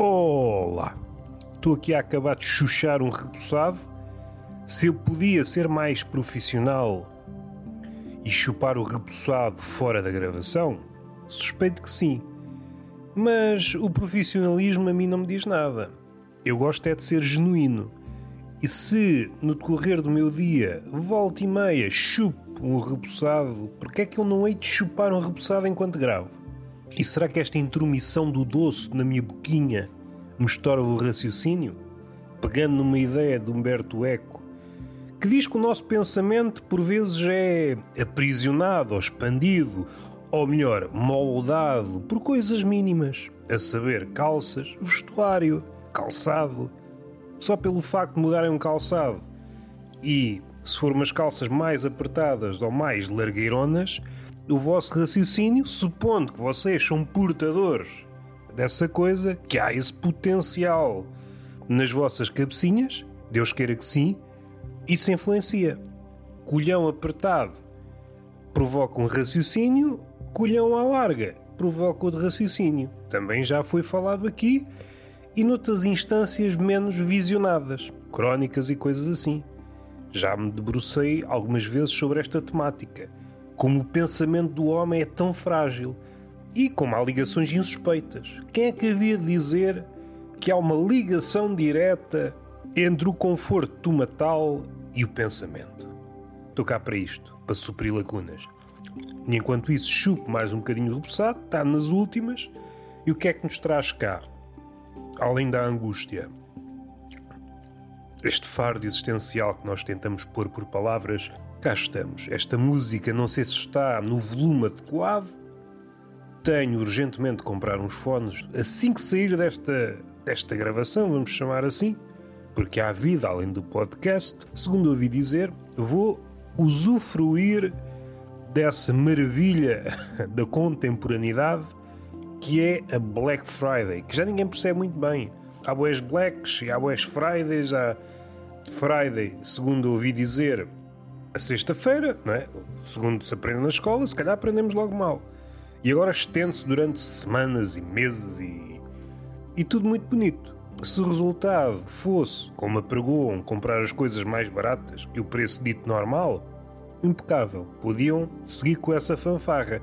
Olá! Estou aqui a acabar de chuchar um repousado. Se eu podia ser mais profissional e chupar o repousado fora da gravação, suspeito que sim. Mas o profissionalismo a mim não me diz nada. Eu gosto é de ser genuíno. E se no decorrer do meu dia, volta e meia, chupo um repousado, porque é que eu não hei de chupar um repousado enquanto gravo? E será que esta intromissão do doce na minha boquinha me estorva o raciocínio? Pegando numa ideia de Humberto Eco, que diz que o nosso pensamento por vezes é aprisionado ou expandido, ou melhor, moldado por coisas mínimas, a saber, calças, vestuário, calçado. Só pelo facto de mudarem um calçado e, se for umas calças mais apertadas ou mais largueironas, o vosso raciocínio, supondo que vocês são portadores dessa coisa, que há esse potencial nas vossas cabecinhas, Deus queira que sim, isso influencia. Colhão apertado provoca um raciocínio, colhão à larga provoca outro raciocínio. Também já foi falado aqui e noutras instâncias menos visionadas, crónicas e coisas assim. Já me debrucei algumas vezes sobre esta temática como o pensamento do homem é tão frágil e como há ligações insuspeitas. Quem é que havia de dizer que há uma ligação direta entre o conforto do matal e o pensamento? Estou cá para isto, para suprir lacunas. E enquanto isso, chupo mais um bocadinho repousado, está nas últimas. E o que é que nos traz cá? Além da angústia, este fardo existencial que nós tentamos pôr por palavras cá estamos. Esta música não sei se está no volume adequado. Tenho urgentemente de comprar uns fones assim que sair desta, desta gravação, vamos chamar assim, porque há vida além do podcast. Segundo ouvi dizer, vou usufruir dessa maravilha da contemporaneidade que é a Black Friday, que já ninguém percebe muito bem. Há boas Blacks e há boas Fridays, há Friday, segundo ouvi dizer, a sexta-feira, não é? Segundo se aprende na escola, se calhar aprendemos logo mal. E agora estende-se durante semanas e meses e. e tudo muito bonito. Se o resultado fosse, como apregoam, comprar as coisas mais baratas que o preço dito normal, impecável. Podiam seguir com essa fanfarra.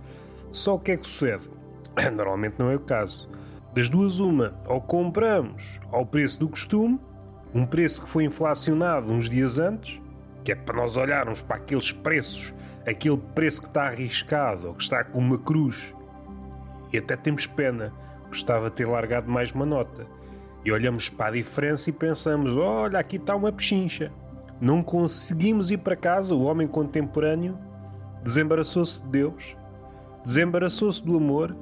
Só o que é que sucede? Normalmente não é o caso. Das duas, uma, ou compramos ao preço do costume, um preço que foi inflacionado uns dias antes, que é para nós olharmos para aqueles preços, aquele preço que está arriscado ou que está com uma cruz. E até temos pena, gostava de ter largado mais uma nota. E olhamos para a diferença e pensamos: olha, aqui está uma pechincha. Não conseguimos ir para casa, o homem contemporâneo desembaraçou-se de Deus, desembaraçou-se do amor,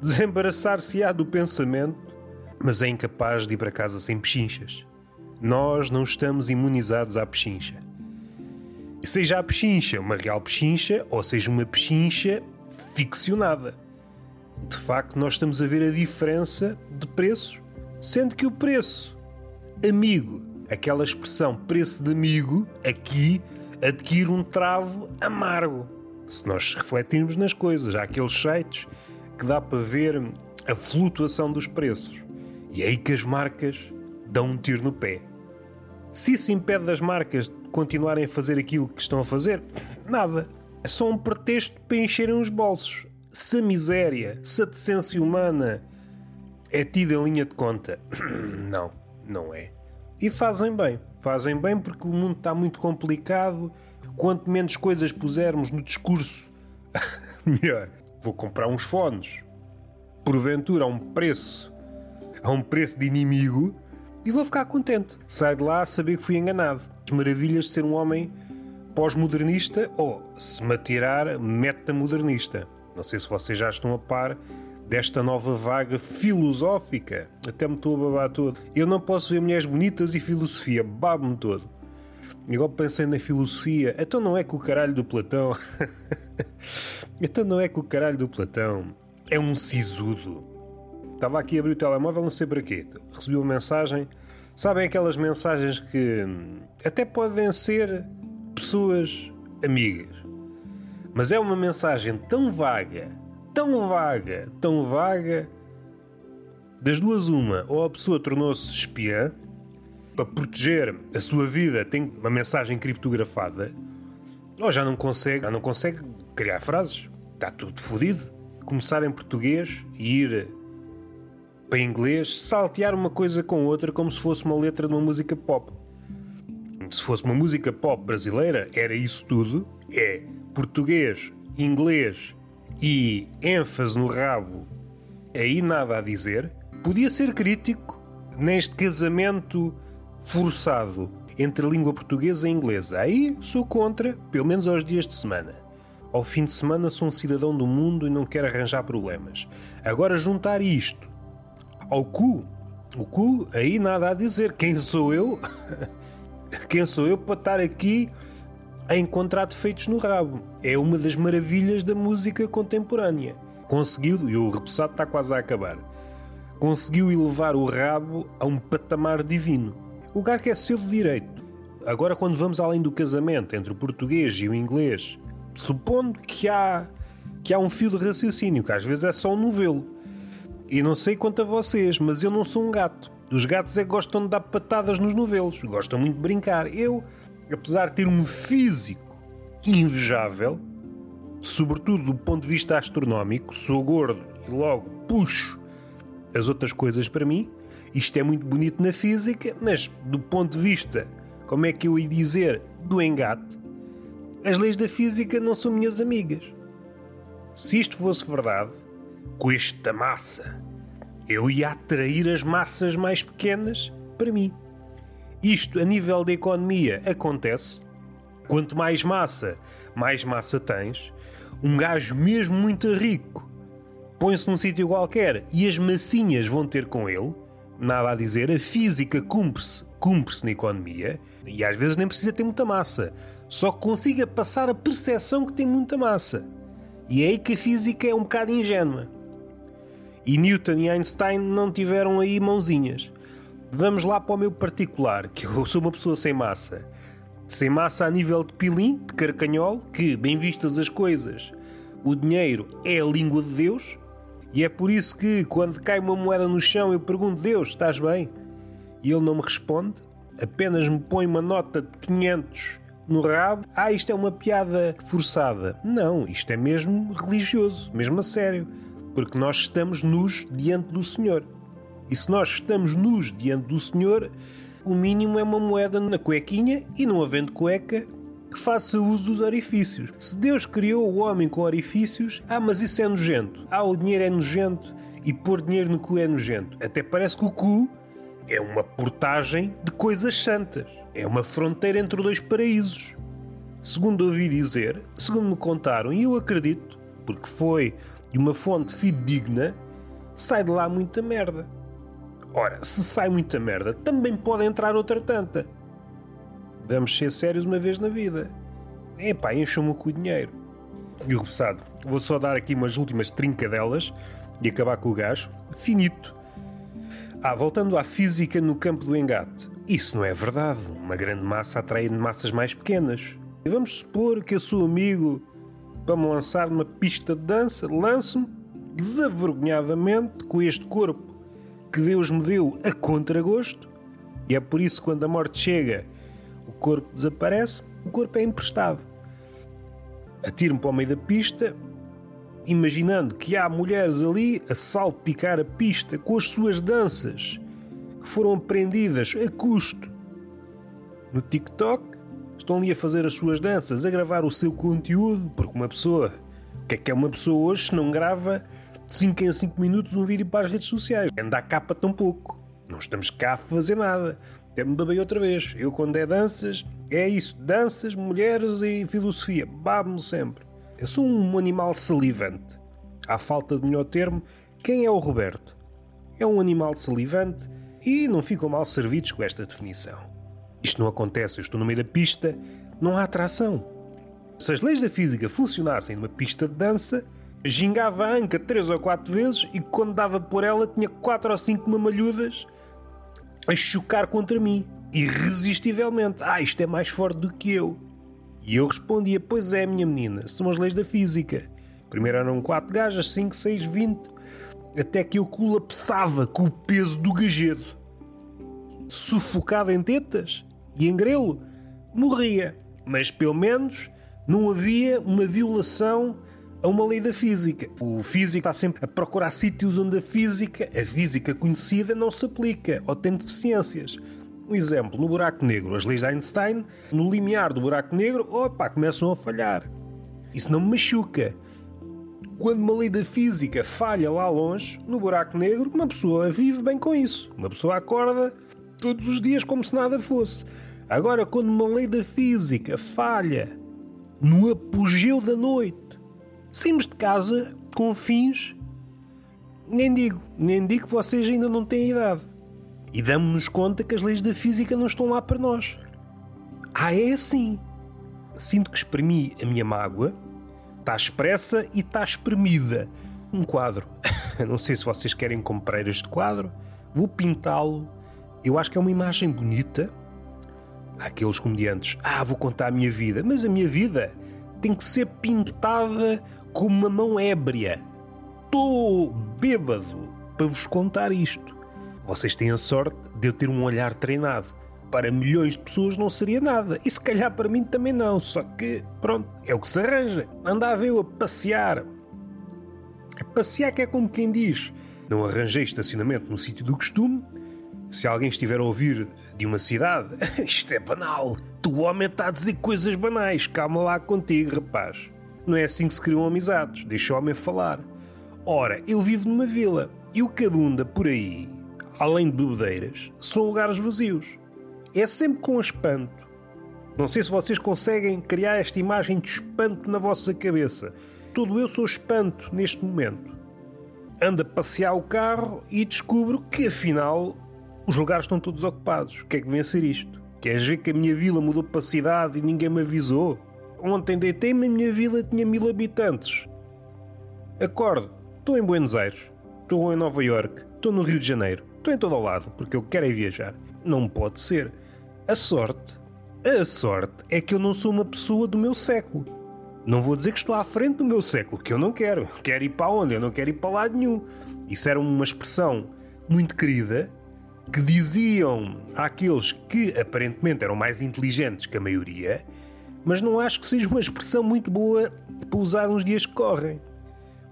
desembaraçar-se-á do pensamento, mas é incapaz de ir para casa sem pechinchas. Nós não estamos imunizados à pechincha. Seja a pechincha uma real pechincha ou seja uma pechincha ficcionada. De facto, nós estamos a ver a diferença de preços, sendo que o preço amigo, aquela expressão preço de amigo, aqui adquire um travo amargo. Se nós refletirmos nas coisas, há aqueles sites que dá para ver a flutuação dos preços. E é aí que as marcas dão um tiro no pé. Se isso impede das marcas continuarem a fazer aquilo que estão a fazer, nada. É só um pretexto para encherem os bolsos. Se a miséria, se a decência humana é tida em linha de conta, não, não é. E fazem bem. Fazem bem porque o mundo está muito complicado. Quanto menos coisas pusermos no discurso, melhor. Vou comprar uns fones. Porventura a um preço, a um preço de inimigo, e vou ficar contente. Sai de lá a saber que fui enganado. As maravilhas de ser um homem pós-modernista ou, se me atirar, meta-modernista. Não sei se vocês já estão a par desta nova vaga filosófica. Até me estou a babar todo. Eu não posso ver mulheres bonitas e filosofia. Babo-me todo. Igual pensei na filosofia. Então não é que o caralho do Platão. então não é que o caralho do Platão é um sisudo. Estava aqui a abrir o telemóvel, não sei para quê. Recebi uma mensagem. Sabem aquelas mensagens que hum, até podem ser pessoas amigas. Mas é uma mensagem tão vaga, tão vaga, tão vaga, Das duas, uma, ou a pessoa tornou-se espiã, para proteger a sua vida tem uma mensagem criptografada, ou já não consegue, já não consegue criar frases. Está tudo fodido. Começar em português e ir para inglês, saltear uma coisa com outra como se fosse uma letra de uma música pop. Se fosse uma música pop brasileira, era isso tudo. É português, inglês e ênfase no rabo. Aí nada a dizer. Podia ser crítico neste casamento forçado entre língua portuguesa e inglesa. Aí sou contra, pelo menos aos dias de semana. Ao fim de semana sou um cidadão do mundo e não quero arranjar problemas. Agora juntar isto ao cu, o cu, aí nada a dizer. Quem sou eu? Quem sou eu para estar aqui a encontrar defeitos no rabo? É uma das maravilhas da música contemporânea. Conseguiu, e o repousado está quase a acabar, conseguiu elevar o rabo a um patamar divino. O lugar que é seu de direito. Agora, quando vamos além do casamento entre o português e o inglês, supondo que há, que há um fio de raciocínio, que às vezes é só um novelo. E não sei quanto a vocês, mas eu não sou um gato. Os gatos é que gostam de dar patadas nos novelos, gostam muito de brincar. Eu, apesar de ter um físico invejável, sobretudo do ponto de vista astronómico, sou gordo e logo puxo as outras coisas para mim. Isto é muito bonito na física, mas do ponto de vista, como é que eu ia dizer, do engate, as leis da física não são minhas amigas. Se isto fosse verdade, com esta massa eu ia atrair as massas mais pequenas para mim. Isto, a nível da economia, acontece. Quanto mais massa, mais massa tens. Um gajo mesmo muito rico põe-se num sítio qualquer e as massinhas vão ter com ele. Nada a dizer, a física cumpre-se cumpre na economia e às vezes nem precisa ter muita massa. Só que consiga passar a percepção que tem muita massa. E é aí que a física é um bocado ingênua. E Newton e Einstein não tiveram aí mãozinhas. Vamos lá para o meu particular, que eu sou uma pessoa sem massa. Sem massa a nível de pilim, de carcanhol, que, bem vistas as coisas, o dinheiro é a língua de Deus, e é por isso que, quando cai uma moeda no chão, eu pergunto: Deus, estás bem? E ele não me responde, apenas me põe uma nota de 500 no rabo. Ah, isto é uma piada forçada. Não, isto é mesmo religioso, mesmo a sério porque nós estamos nus diante do Senhor. E se nós estamos nus diante do Senhor, o mínimo é uma moeda na cuequinha e não havendo cueca, que faça uso dos orifícios. Se Deus criou o homem com orifícios, ah, mas isso é nojento. Ah, o dinheiro é nojento e pôr dinheiro no cu é nojento. Até parece que o cu é uma portagem de coisas santas. É uma fronteira entre dois paraísos. Segundo ouvi dizer, segundo me contaram, e eu acredito, porque foi de uma fonte fidedigna, sai de lá muita merda. Ora, se sai muita merda, também pode entrar outra tanta. Vamos ser sérios uma vez na vida. Epá, encham-me com o dinheiro. E o repousado, vou só dar aqui umas últimas trincadelas e acabar com o gajo. Finito. Ah, voltando à física no campo do engate. Isso não é verdade. Uma grande massa atrai massas mais pequenas. E vamos supor que eu sou amigo para me lançar numa pista de dança, lanço-me desavergonhadamente com este corpo que Deus me deu a contragosto, e é por isso que quando a morte chega, o corpo desaparece, o corpo é emprestado. Atiro-me para o meio da pista, imaginando que há mulheres ali a salpicar a pista com as suas danças que foram aprendidas a custo. No TikTok estão ali a fazer as suas danças, a gravar o seu conteúdo, porque uma pessoa, o que é que é uma pessoa hoje se não grava de 5 em 5 minutos um vídeo para as redes sociais? Anda a capa tão pouco. Não estamos cá a fazer nada. Até me babei outra vez. Eu, quando é danças, é isso: danças, mulheres e filosofia. Babo-me sempre. Eu sou um animal salivante. À falta de melhor termo, quem é o Roberto? É um animal salivante e não ficam mal servidos com esta definição. Isto não acontece, eu estou no meio da pista, não há atração. Se as leis da física funcionassem numa pista de dança, gingava a anca três ou quatro vezes e quando dava por ela tinha quatro ou cinco mamalhudas a chocar contra mim. Irresistivelmente. Ah, isto é mais forte do que eu. E eu respondia: Pois é, minha menina, são as leis da física. Primeiro eram quatro gajas, cinco, seis, vinte. até que eu colapsava com o peso do gajedo. Sufocado em tetas e em grelo, morria. Mas pelo menos não havia uma violação a uma lei da física. O físico está sempre a procurar sítios onde a física, a física conhecida, não se aplica ou tem deficiências. Um exemplo, no buraco negro, as leis de Einstein, no limiar do buraco negro, opa, começam a falhar. Isso não me machuca. Quando uma lei da física falha lá longe, no buraco negro, uma pessoa vive bem com isso. Uma pessoa acorda todos os dias como se nada fosse. Agora, quando uma lei da física falha no apogeu da noite, saímos de casa com fins. Nem digo, nem digo que vocês ainda não têm idade. E damos-nos conta que as leis da física não estão lá para nós. Ah, é assim. Sinto que exprimi a minha mágoa, está expressa e está espremida. Um quadro. não sei se vocês querem comprar este quadro. Vou pintá-lo. Eu acho que é uma imagem bonita. Há aqueles comediantes, ah, vou contar a minha vida, mas a minha vida tem que ser pintada com uma mão ébria. Estou bêbado para vos contar isto. Vocês têm a sorte de eu ter um olhar treinado. Para milhões de pessoas não seria nada. E se calhar para mim também não. Só que, pronto, é o que se arranja. Anda a ver-o a passear. A passear que é como quem diz. Não arranjei estacionamento no sítio do costume. Se alguém estiver a ouvir de uma cidade, isto é banal. Tu, homem, está a dizer coisas banais. Calma lá contigo, rapaz. Não é assim que se criam amizades. Deixa o homem falar. Ora, eu vivo numa vila. E o que abunda por aí além de bebedeiras, são lugares vazios. É sempre com espanto. Não sei se vocês conseguem criar esta imagem de espanto na vossa cabeça. Todo eu sou espanto neste momento. Ando a passear o carro e descubro que afinal os lugares estão todos ocupados. O que é que vem ser isto? Queres ver que a minha vila mudou para cidade e ninguém me avisou? Ontem deitei-me a minha vila tinha mil habitantes. Acordo, estou em Buenos Aires, estou em Nova York, estou no Rio de Janeiro. Estou em todo o lado, porque eu quero é viajar. Não pode ser. A sorte, a sorte é que eu não sou uma pessoa do meu século. Não vou dizer que estou à frente do meu século, que eu não quero. Quero ir para onde? Eu não quero ir para lado nenhum. Isso era uma expressão muito querida que diziam àqueles que aparentemente eram mais inteligentes que a maioria, mas não acho que seja uma expressão muito boa para usar nos dias que correm.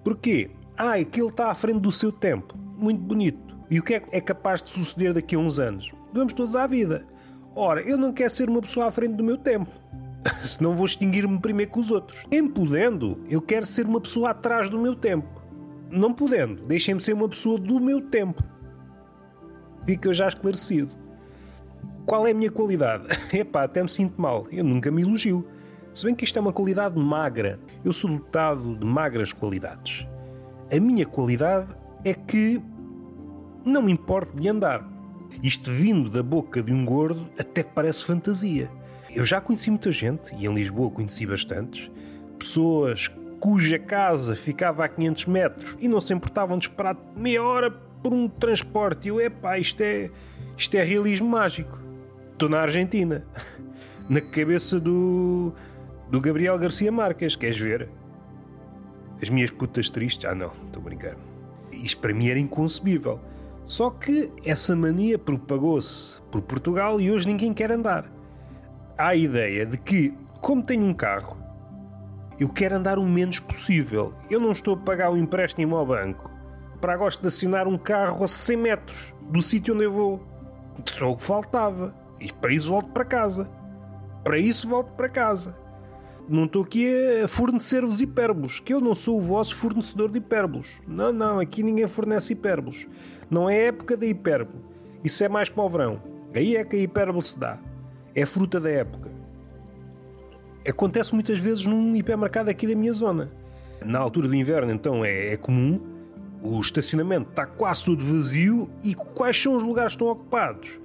Porquê? Ah, aquele está à frente do seu tempo. Muito bonito. E o que é, é capaz de suceder daqui a uns anos? Vamos todos à vida. Ora, eu não quero ser uma pessoa à frente do meu tempo. Senão vou extinguir-me primeiro que os outros. Em podendo, eu quero ser uma pessoa atrás do meu tempo. Não podendo, deixem-me ser uma pessoa do meu tempo. Fica já esclarecido. Qual é a minha qualidade? Epá, até me sinto mal. Eu nunca me elogio. Se bem que isto é uma qualidade magra, eu sou dotado de magras qualidades. A minha qualidade é que não me importo de andar. Isto vindo da boca de um gordo até parece fantasia. Eu já conheci muita gente, e em Lisboa conheci bastantes, pessoas cuja casa ficava a 500 metros e não se importavam de esperar meia hora por um transporte. E eu, epá, isto é, isto é realismo mágico. Estou na Argentina, na cabeça do, do Gabriel Garcia Marques, queres ver? As minhas putas tristes? Ah, não, estou a brincar. Isto para mim era inconcebível. Só que essa mania propagou-se por Portugal e hoje ninguém quer andar. Há a ideia de que, como tenho um carro, eu quero andar o menos possível. Eu não estou a pagar o empréstimo ao banco para agora estacionar um carro a 100 metros do sítio onde eu vou. Só o que faltava. E para isso volto para casa. Para isso volto para casa. Não estou aqui a fornecer-vos hipérbolos, que eu não sou o vosso fornecedor de hipérbolos. Não, não, aqui ninguém fornece hipérbolos. Não é época da hipérbole. Isso é mais para o verão. Aí é que a hipérbole se dá. É fruta da época. Acontece muitas vezes num hipermercado aqui da minha zona. Na altura do inverno, então, é, é comum. O estacionamento está quase todo vazio e quais são os lugares que estão ocupados?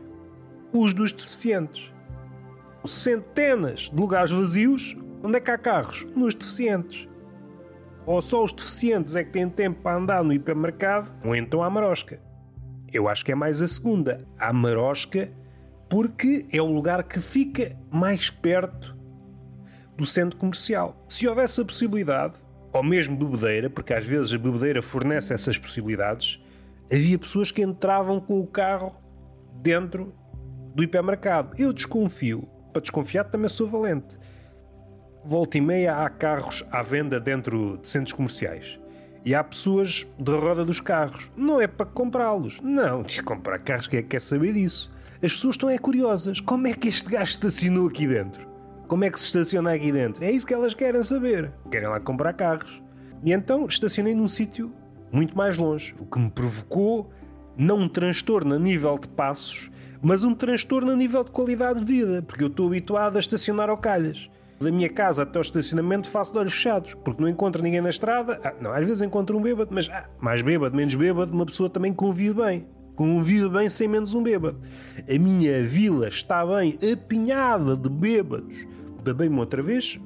Os dos deficientes. Centenas de lugares vazios Onde é que há carros? Nos deficientes. Ou só os deficientes é que têm tempo para andar no hipermercado, ou então há marosca. Eu acho que é mais a segunda. Há marosca porque é o lugar que fica mais perto do centro comercial. Se houvesse a possibilidade, ou mesmo bebedeira, porque às vezes a bebedeira fornece essas possibilidades, havia pessoas que entravam com o carro dentro do hipermercado. Eu desconfio. Para desconfiar também sou valente. Volta e meia há carros à venda dentro de centros comerciais. E há pessoas de roda dos carros. Não é para comprá-los. Não, de comprar carros, quem é que quer saber disso? As pessoas estão é curiosas. Como é que este gajo estacionou aqui dentro? Como é que se estaciona aqui dentro? É isso que elas querem saber. Querem lá comprar carros. E então estacionei num sítio muito mais longe, o que me provocou não um transtorno a nível de passos, mas um transtorno a nível de qualidade de vida, porque eu estou habituado a estacionar ao calhas. Da minha casa até ao estacionamento faço de olhos fechados, porque não encontro ninguém na estrada. Ah, não, às vezes encontro um bêbado, mas ah, mais bêbado, menos bêbado, uma pessoa também convive bem. Convive bem sem menos um bêbado. A minha vila está bem apinhada de bêbados. Bebei-me outra vez.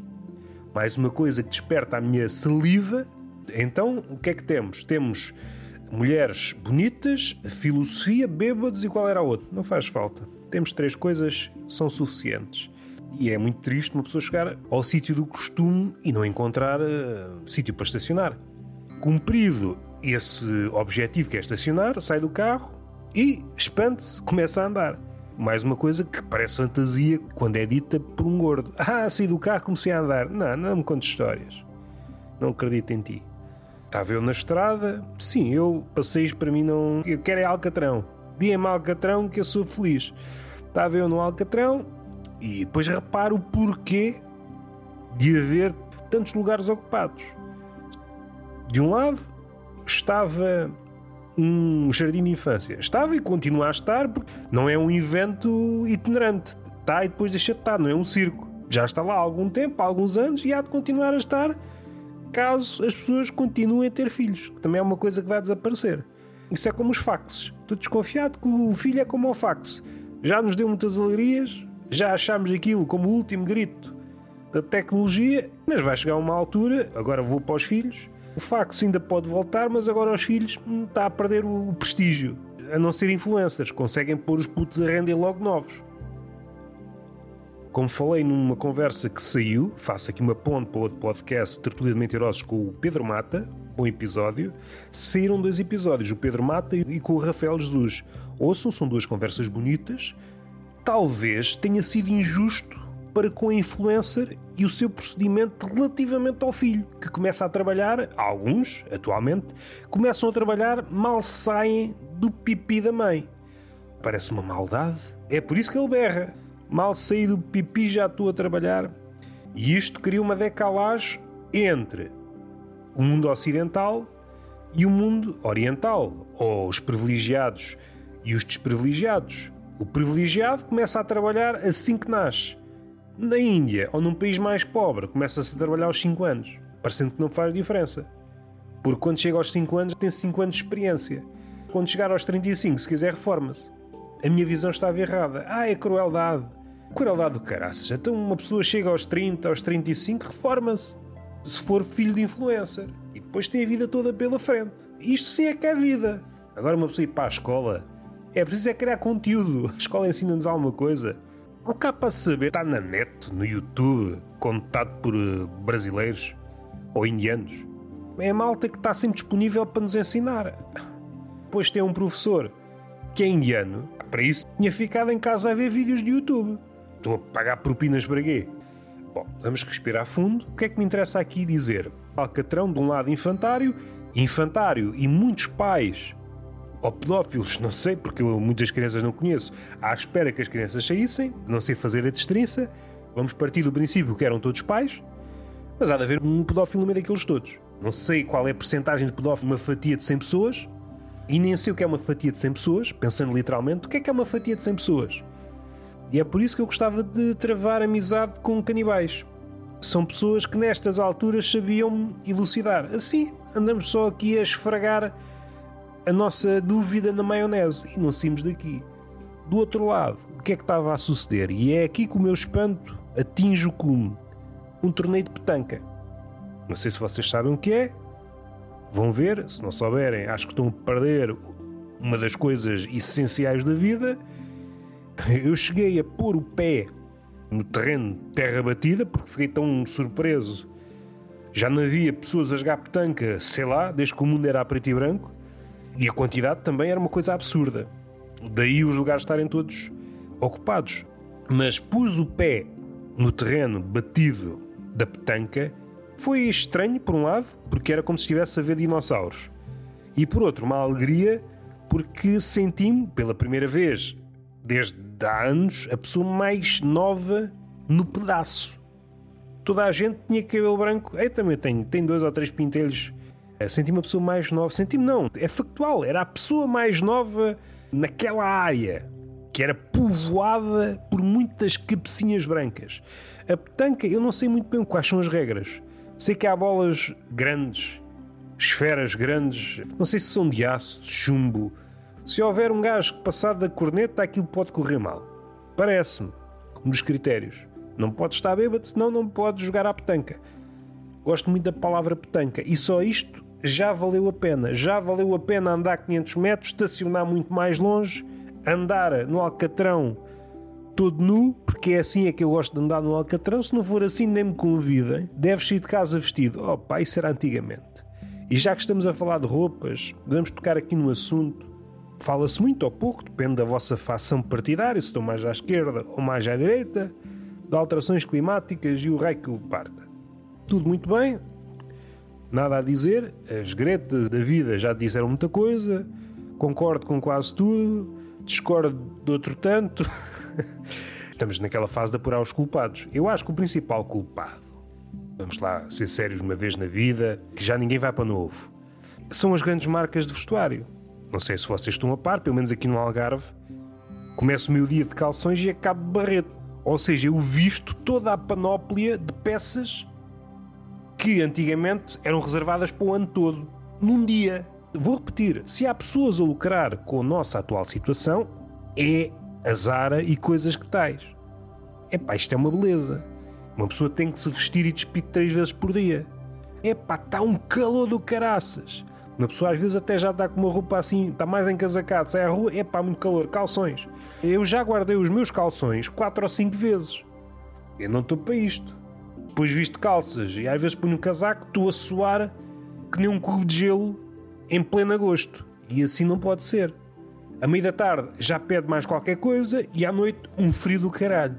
Mais uma coisa que desperta a minha saliva. Então, o que é que temos? Temos mulheres bonitas, filosofia, bêbados e qual era a outra? Não faz falta. Temos três coisas, são suficientes. E é muito triste uma pessoa chegar ao sítio do costume e não encontrar uh, sítio para estacionar. Cumprido esse objetivo que é estacionar, sai do carro e, espante-se, começa a andar. Mais uma coisa que parece fantasia quando é dita por um gordo. Ah, saí do carro, comecei a andar. Não, não me contes histórias. Não acredito em ti. Estava eu na estrada. Sim, eu passei para mim não. Eu quero é Alcatrão. Dê-me Alcatrão que eu sou feliz. Estava eu no Alcatrão e depois reparo o porquê de haver tantos lugares ocupados. De um lado estava um jardim de infância. Estava e continua a estar porque não é um evento itinerante. Está e depois deixa de estar, não é um circo. Já está lá há algum tempo, há alguns anos e há de continuar a estar caso as pessoas continuem a ter filhos, que também é uma coisa que vai desaparecer. Isso é como os faxes. Estou desconfiado que o filho é como o fax. Já nos deu muitas alegrias, já achámos aquilo como o último grito da tecnologia, mas vai chegar uma altura, agora vou para os filhos, o fax ainda pode voltar, mas agora os filhos hum, está a perder o prestígio. A não ser influencers, conseguem pôr os putos a render logo novos. Como falei numa conversa que saiu, faço aqui uma ponte para outro podcast, Tertulia de Mentirosos, com o Pedro Mata, bom episódio. Saíram dois episódios, o Pedro Mata e com o Rafael Jesus. Ouçam, são duas conversas bonitas. Talvez tenha sido injusto para com a influencer e o seu procedimento relativamente ao filho, que começa a trabalhar, alguns, atualmente, começam a trabalhar, mal saem do pipi da mãe. Parece uma maldade. É por isso que ele berra. Mal saí do pipi já estou a trabalhar. E isto cria uma decalagem entre o mundo ocidental e o mundo oriental, ou os privilegiados e os desprivilegiados. O privilegiado começa a trabalhar assim que nasce. Na Índia, ou num país mais pobre, começa-se a trabalhar aos 5 anos, parecendo que não faz diferença. Porque quando chega aos 5 anos, tem 5 anos de experiência. Quando chegar aos 35, se quiser, reforma-se. A minha visão estava errada. Ah, é crueldade. Crueldade do caraças. Então uma pessoa chega aos 30, aos 35, reforma-se. Se for filho de influencer. E depois tem a vida toda pela frente. Isto sim é que é vida. Agora uma pessoa ir para a escola. É preciso é criar conteúdo. A escola ensina-nos alguma coisa. O cá para saber está na net, no YouTube, contado por uh, brasileiros ou indianos. É a malta que está sempre disponível para nos ensinar. Depois tem um professor que é indiano. Para isso tinha ficado em casa a ver vídeos de YouTube. Estou a pagar propinas para quê? Bom, vamos respirar fundo. O que é que me interessa aqui dizer? Alcatrão, de um lado, infantário, infantário e muitos pais, ou pedófilos, não sei, porque eu muitas crianças não conheço, à espera que as crianças saíssem, não sei fazer a destrinça. Vamos partir do princípio que eram todos pais, mas há de haver um pedófilo no meio daqueles todos. Não sei qual é a percentagem de pedófilo numa fatia de 100 pessoas, e nem sei o que é uma fatia de 100 pessoas, pensando literalmente, o que é que é uma fatia de 100 pessoas? E é por isso que eu gostava de travar amizade com canibais. São pessoas que nestas alturas sabiam elucidar. Assim, andamos só aqui a esfregar a nossa dúvida na maionese e não saímos daqui. Do outro lado, o que é que estava a suceder? E é aqui que o meu espanto atinge o cume. Um torneio de petanca. Não sei se vocês sabem o que é. Vão ver, se não souberem, acho que estão a perder uma das coisas essenciais da vida eu cheguei a pôr o pé no terreno de terra batida porque fiquei tão surpreso. Já não havia pessoas a jogar petanca, sei lá, desde que o mundo era a preto e branco. E a quantidade também era uma coisa absurda. Daí os lugares estarem todos ocupados. Mas pus o pé no terreno batido da petanca. Foi estranho, por um lado, porque era como se estivesse a ver dinossauros. E por outro, uma alegria, porque senti-me, pela primeira vez desde há anos, a pessoa mais nova no pedaço. Toda a gente tinha cabelo branco. Eu também tenho, tenho dois ou três pintelhos. Eh, senti-me a pessoa mais nova. Senti-me, não, é factual. Era a pessoa mais nova naquela área que era povoada por muitas cabecinhas brancas. A petanca, eu não sei muito bem quais são as regras. Sei que há bolas grandes, esferas grandes, não sei se são de aço, de chumbo. Se houver um gajo passado da corneta, aquilo pode correr mal. Parece-me, nos critérios. Não pode estar bêbado, senão não pode jogar à petanca. Gosto muito da palavra petanca e só isto já valeu a pena. Já valeu a pena andar 500 metros, estacionar muito mais longe, andar no Alcatrão todo nu, porque é assim é que eu gosto de andar no Alcatrão. Se não for assim, nem me convidem. Deves sair de casa vestido. Oh, pá, isso era antigamente. E já que estamos a falar de roupas, vamos tocar aqui no assunto. Fala-se muito ou pouco, depende da vossa facção partidária, se estão mais à esquerda ou mais à direita, de alterações climáticas e o rei que o parta. Tudo muito bem, nada a dizer, as gretas da vida já disseram muita coisa, concordo com quase tudo, discordo de outro tanto. Estamos naquela fase de apurar os culpados. Eu acho que o principal culpado, vamos lá ser sérios uma vez na vida, que já ninguém vai para novo, são as grandes marcas de vestuário. Não sei se vocês estão a par, pelo menos aqui no Algarve, começo o meu dia de calções e acabo barreto. Ou seja, eu visto toda a panóplia de peças que antigamente eram reservadas para o ano todo, num dia. Vou repetir: se há pessoas a lucrar com a nossa atual situação, é a Zara e coisas que tais. Epá, isto é uma beleza. Uma pessoa tem que se vestir e despir três vezes por dia. Epá, está um calor do caraças. Uma pessoa às vezes até já está com uma roupa assim, está mais encasacado, sai à rua, epá, muito calor, calções. Eu já guardei os meus calções quatro ou cinco vezes. Eu não estou para isto. Depois visto calças e às vezes ponho um casaco, estou a suar que nem um cubo de gelo em pleno agosto. E assim não pode ser. A meia da tarde já pede mais qualquer coisa e à noite um frio do caralho.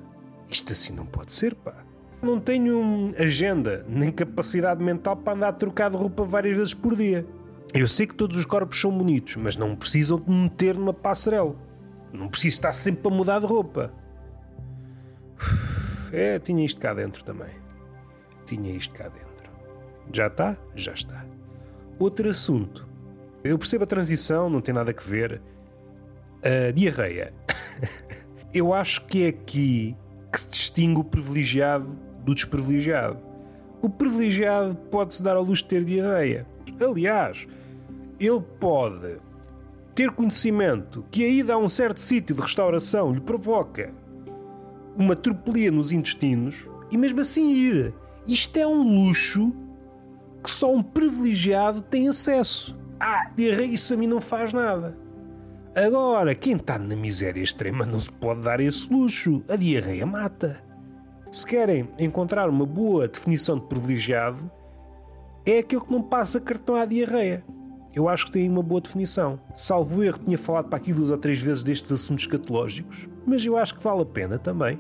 Isto assim não pode ser, pá. Não tenho agenda nem capacidade mental para andar a trocar de roupa várias vezes por dia. Eu sei que todos os corpos são bonitos, mas não precisam de me meter numa passarela. Não preciso estar sempre a mudar de roupa. É, tinha isto cá dentro também. Tinha isto cá dentro. Já está? Já está. Outro assunto. Eu percebo a transição, não tem nada a ver. A diarreia. Eu acho que é aqui que se distingue o privilegiado do desprivilegiado. O privilegiado pode-se dar ao luxo de ter diarreia. Aliás, ele pode ter conhecimento que a ida a um certo sítio de restauração lhe provoca uma tropelia nos intestinos e mesmo assim ir. Isto é um luxo que só um privilegiado tem acesso. Ah, isso a mim não faz nada. Agora, quem está na miséria extrema não se pode dar esse luxo. A diarreia mata. Se querem encontrar uma boa definição de privilegiado, é aquele que não passa cartão à diarreia. Eu acho que tem uma boa definição. Salvo erro, tinha falado para aqui duas ou três vezes destes assuntos escatológicos, mas eu acho que vale a pena também.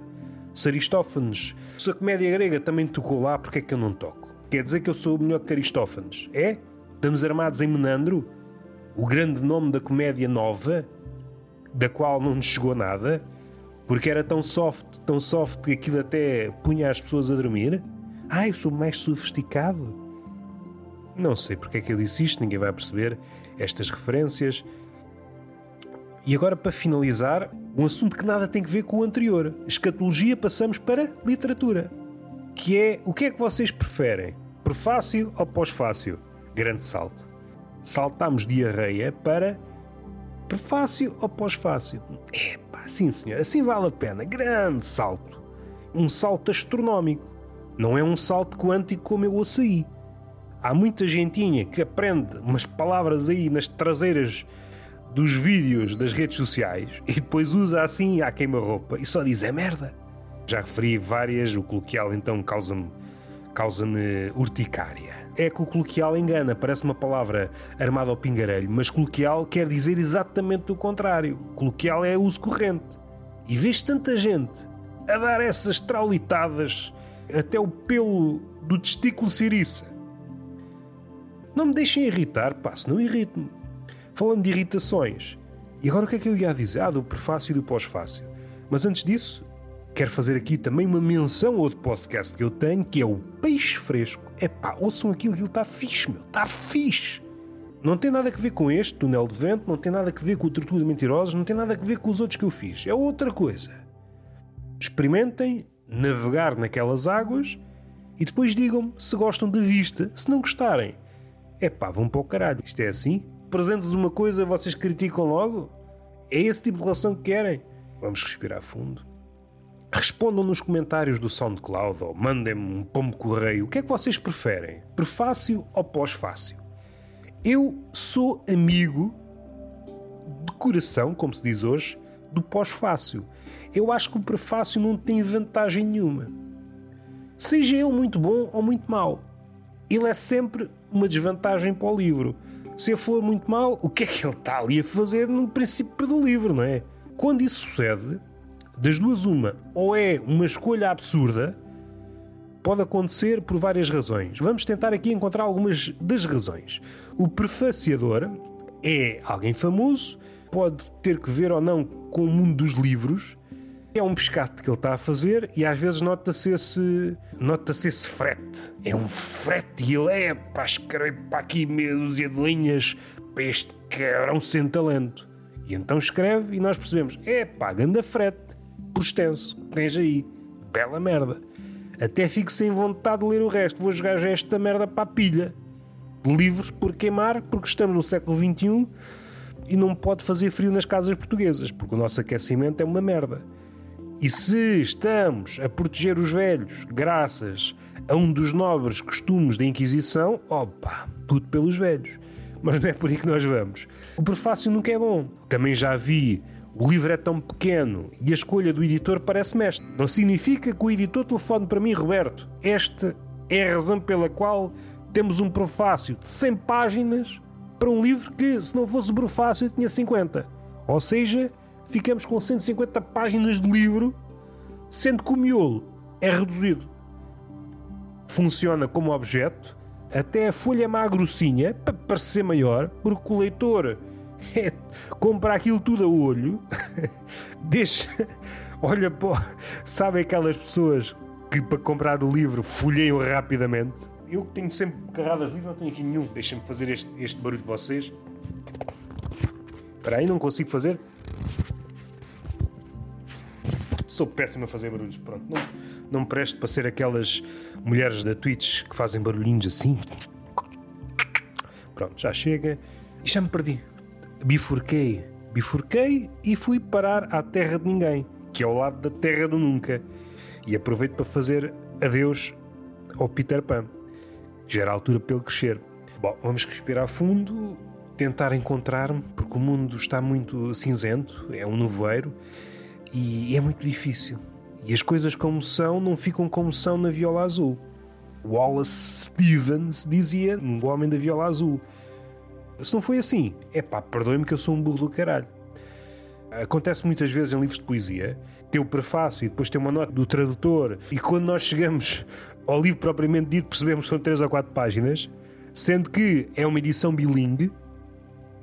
Se Aristófanes, se a comédia grega também tocou lá, porque é que eu não toco? Quer dizer que eu sou melhor que Aristófanes? É? Estamos armados em Menandro? O grande nome da comédia nova, da qual não nos chegou nada, porque era tão soft, tão soft que aquilo até punha as pessoas a dormir? Ah, eu sou mais sofisticado? Não sei porque é que eu disse isto, ninguém vai perceber estas referências. E agora, para finalizar, um assunto que nada tem a ver com o anterior. Escatologia, passamos para literatura. Que é o que é que vocês preferem? Prefácio ou pós-fácil? Grande salto. Saltamos diarreia para prefácio ou pós-fácil? Epá, sim senhor, assim vale a pena. Grande salto. Um salto astronómico. Não é um salto quântico como eu ouço aí. Há muita gentinha que aprende umas palavras aí nas traseiras dos vídeos das redes sociais e depois usa assim à queima-roupa e só diz é merda. Já referi várias, o coloquial então causa-me causa-me urticária. É que o coloquial engana, parece uma palavra armada ao pingarelho, mas coloquial quer dizer exatamente o contrário. Coloquial é uso corrente. E vês tanta gente a dar essas traulitadas até o pelo do testículo ciriça. Não me deixem irritar, pá, se não irrito-me. Falando de irritações, e agora o que é que eu ia dizer? Ah, do prefácio e do pós-fácio. Mas antes disso, quero fazer aqui também uma menção a outro podcast que eu tenho, que é o Peixe Fresco. É pá, ouçam aquilo, aquilo está fixe, meu, está fixe. Não tem nada a ver com este, Túnel de Vento, não tem nada a ver com o Tortuga Mentirosos, não tem nada a ver com os outros que eu fiz. É outra coisa. Experimentem navegar naquelas águas e depois digam-me se gostam da vista. Se não gostarem, é pá, vão para o caralho. Isto é assim? Apresento-vos uma coisa, vocês criticam logo? É esse tipo de relação que querem? Vamos respirar fundo. Respondam nos comentários do SoundCloud ou mandem-me um pombo correio. O que é que vocês preferem? Prefácio ou pós-fácil? Eu sou amigo de coração, como se diz hoje, do pós-fácil. Eu acho que o prefácio não tem vantagem nenhuma. Seja ele muito bom ou muito mau, ele é sempre uma desvantagem para o livro. Se for muito mau, o que é que ele está ali a fazer no princípio do livro, não é? Quando isso sucede, das duas, uma, ou é uma escolha absurda, pode acontecer por várias razões. Vamos tentar aqui encontrar algumas das razões. O prefaciador é alguém famoso, pode ter que ver ou não com o mundo dos livros. É um pescate que ele está a fazer e às vezes nota-se esse, nota-se esse frete. É um frete e ele é, pá, escreve para aqui meia dúzia de linhas para este cabrão sem talento. E então escreve e nós percebemos, é pá, ganda frete por extenso, tens aí. Bela merda. Até fico sem vontade de ler o resto. Vou jogar já esta merda para a pilha. Livros por queimar, porque estamos no século XXI e não pode fazer frio nas casas portuguesas, porque o nosso aquecimento é uma merda. E se estamos a proteger os velhos graças a um dos nobres costumes da Inquisição, opa, tudo pelos velhos. Mas não é por aí que nós vamos. O prefácio nunca é bom. Também já vi o livro é tão pequeno e a escolha do editor parece mestre. Não significa que o editor telefone para mim, Roberto. Esta é a razão pela qual temos um prefácio de 100 páginas para um livro que, se não fosse o prefácio, tinha 50. Ou seja, ficamos com 150 páginas de livro, sendo que o miolo é reduzido. Funciona como objeto, até a folha é mais grossinha, para parecer maior, porque o leitor é, compra aquilo tudo a olho, deixa, olha, pô, sabe aquelas pessoas que para comprar o livro folheiam rapidamente? Eu que tenho sempre carradas de livro, não tenho aqui nenhum. Deixem-me fazer este, este barulho de vocês. Espera aí, não consigo fazer. Sou péssimo a fazer barulhos, pronto. Não, não me presto para ser aquelas mulheres da Twitch que fazem barulhinhos assim. Pronto, já chega. E já me perdi bifurquei. Bifurquei e fui parar à terra de ninguém, que é ao lado da terra do nunca. E aproveito para fazer adeus ao Peter Pan. Já era a altura para ele crescer. Bom, vamos respirar fundo, tentar encontrar-me, porque o mundo está muito cinzento, é um nevoeiro e é muito difícil. E as coisas como são não ficam como são na viola azul. Wallace Stevens dizia no Homem da Viola Azul se não foi assim, é pá, perdoe-me que eu sou um burro do caralho. Acontece muitas vezes em livros de poesia ter o prefácio e depois ter uma nota do tradutor, e quando nós chegamos ao livro propriamente dito, percebemos que são 3 ou 4 páginas, sendo que é uma edição bilingue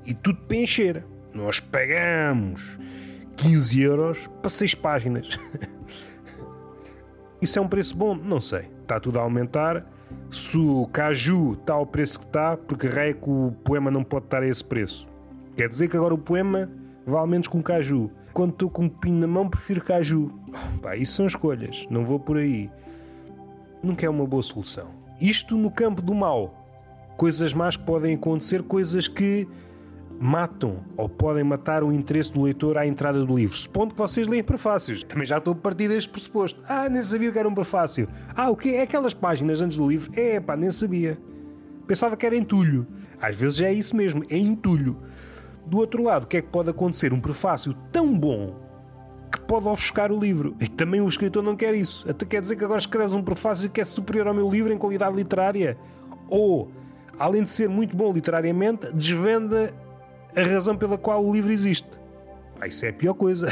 e tudo para encher. Nós pagamos 15 euros para 6 páginas. Isso é um preço bom? Não sei. Está tudo a aumentar se o caju está ao preço que está, porque raio que o poema não pode estar a esse preço. Quer dizer que agora o poema vale menos com caju. Quando estou com um pino na mão, prefiro caju. Pá, isso são escolhas, não vou por aí. Nunca é uma boa solução. Isto no campo do mal. Coisas más que podem acontecer, coisas que matam ou podem matar o interesse do leitor à entrada do livro. Supondo que vocês leem prefácios. Também já estou a partir deste pressuposto. Ah, nem sabia que era um prefácio. Ah, o quê? É aquelas páginas antes do livro? É, pá, nem sabia. Pensava que era entulho. Às vezes é isso mesmo, é entulho. Do outro lado, o que é que pode acontecer? Um prefácio tão bom que pode ofuscar o livro. E também o escritor não quer isso. Até quer dizer que agora escreves um prefácio que é superior ao meu livro em qualidade literária. Ou, além de ser muito bom literariamente, desvenda a razão pela qual o livro existe. Ah, isso é a pior coisa.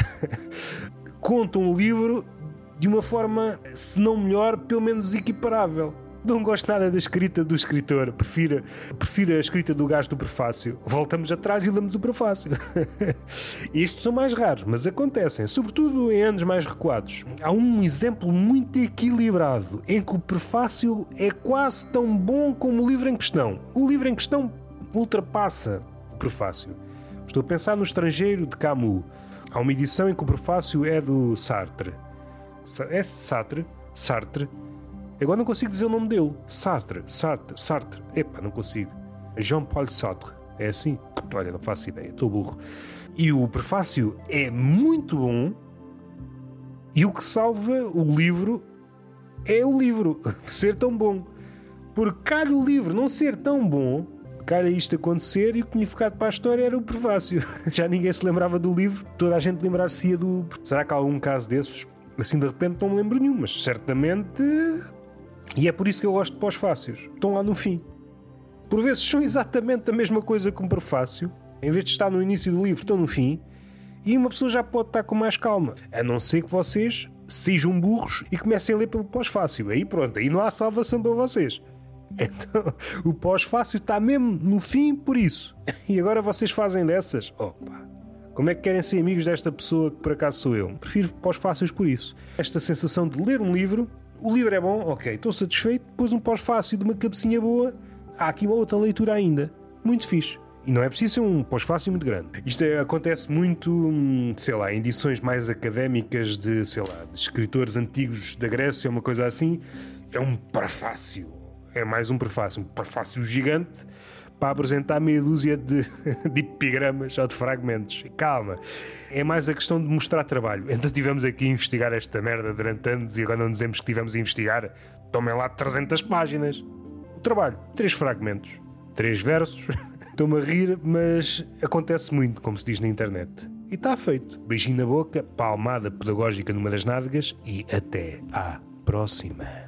Conta um livro de uma forma, se não melhor, pelo menos equiparável. Não gosto nada da escrita do escritor, prefiro, prefiro a escrita do gajo do prefácio. Voltamos atrás e lemos o prefácio. Estes são mais raros, mas acontecem, sobretudo em anos mais recuados. Há um exemplo muito equilibrado em que o prefácio é quase tão bom como o livro em questão. O livro em questão ultrapassa prefácio. Estou a pensar no Estrangeiro de Camus. Há uma edição em que o prefácio é do Sartre. É Sartre? Sartre Agora não consigo dizer o nome dele. Sartre, Sartre, Sartre. Epá, não consigo. Jean-Paul Sartre. É assim? Olha, não faço ideia, estou burro. E o prefácio é muito bom. E o que salva o livro é o livro ser tão bom. Porque calha o livro não ser tão bom, calha isto acontecer e o que tinha ficado para a história era o prefácio. Já ninguém se lembrava do livro, toda a gente lembrar-se-ia do. Será que há algum caso desses? Assim de repente não me lembro nenhum, mas certamente e é por isso que eu gosto de pós-fácios. Estão lá no fim. Por vezes são exatamente a mesma coisa que um prefácio. Em vez de estar no início do livro, estão no fim. E uma pessoa já pode estar com mais calma. A não ser que vocês sejam burros e comecem a ler pelo pós-fácil. Aí pronto, aí não há salvação para vocês. Então, o pós-fácil está mesmo no fim por isso. E agora vocês fazem dessas? Opa! Como é que querem ser amigos desta pessoa que por acaso sou eu? Prefiro pós-fáceis por isso. Esta sensação de ler um livro o livro é bom, ok, estou satisfeito. Depois um pós-fácil de uma cabecinha boa. Há aqui uma outra leitura ainda. Muito fixe. E não é preciso ser um pós-fácil muito grande. Isto é, acontece muito, hum, sei lá, em edições mais académicas de, sei lá, de escritores antigos da Grécia, uma coisa assim. É um prefácio. É mais um prefácio. Um prefácio gigante para apresentar meia dúzia de, de epigramas ou de fragmentos. Calma, é mais a questão de mostrar trabalho. Então tivemos aqui a investigar esta merda durante anos e agora não dizemos que tivemos a investigar. Tomem lá 300 páginas. O trabalho, três fragmentos, três versos. Estou-me a rir, mas acontece muito, como se diz na internet. E está feito. Beijinho na boca, palmada pedagógica numa das nádegas e até à próxima.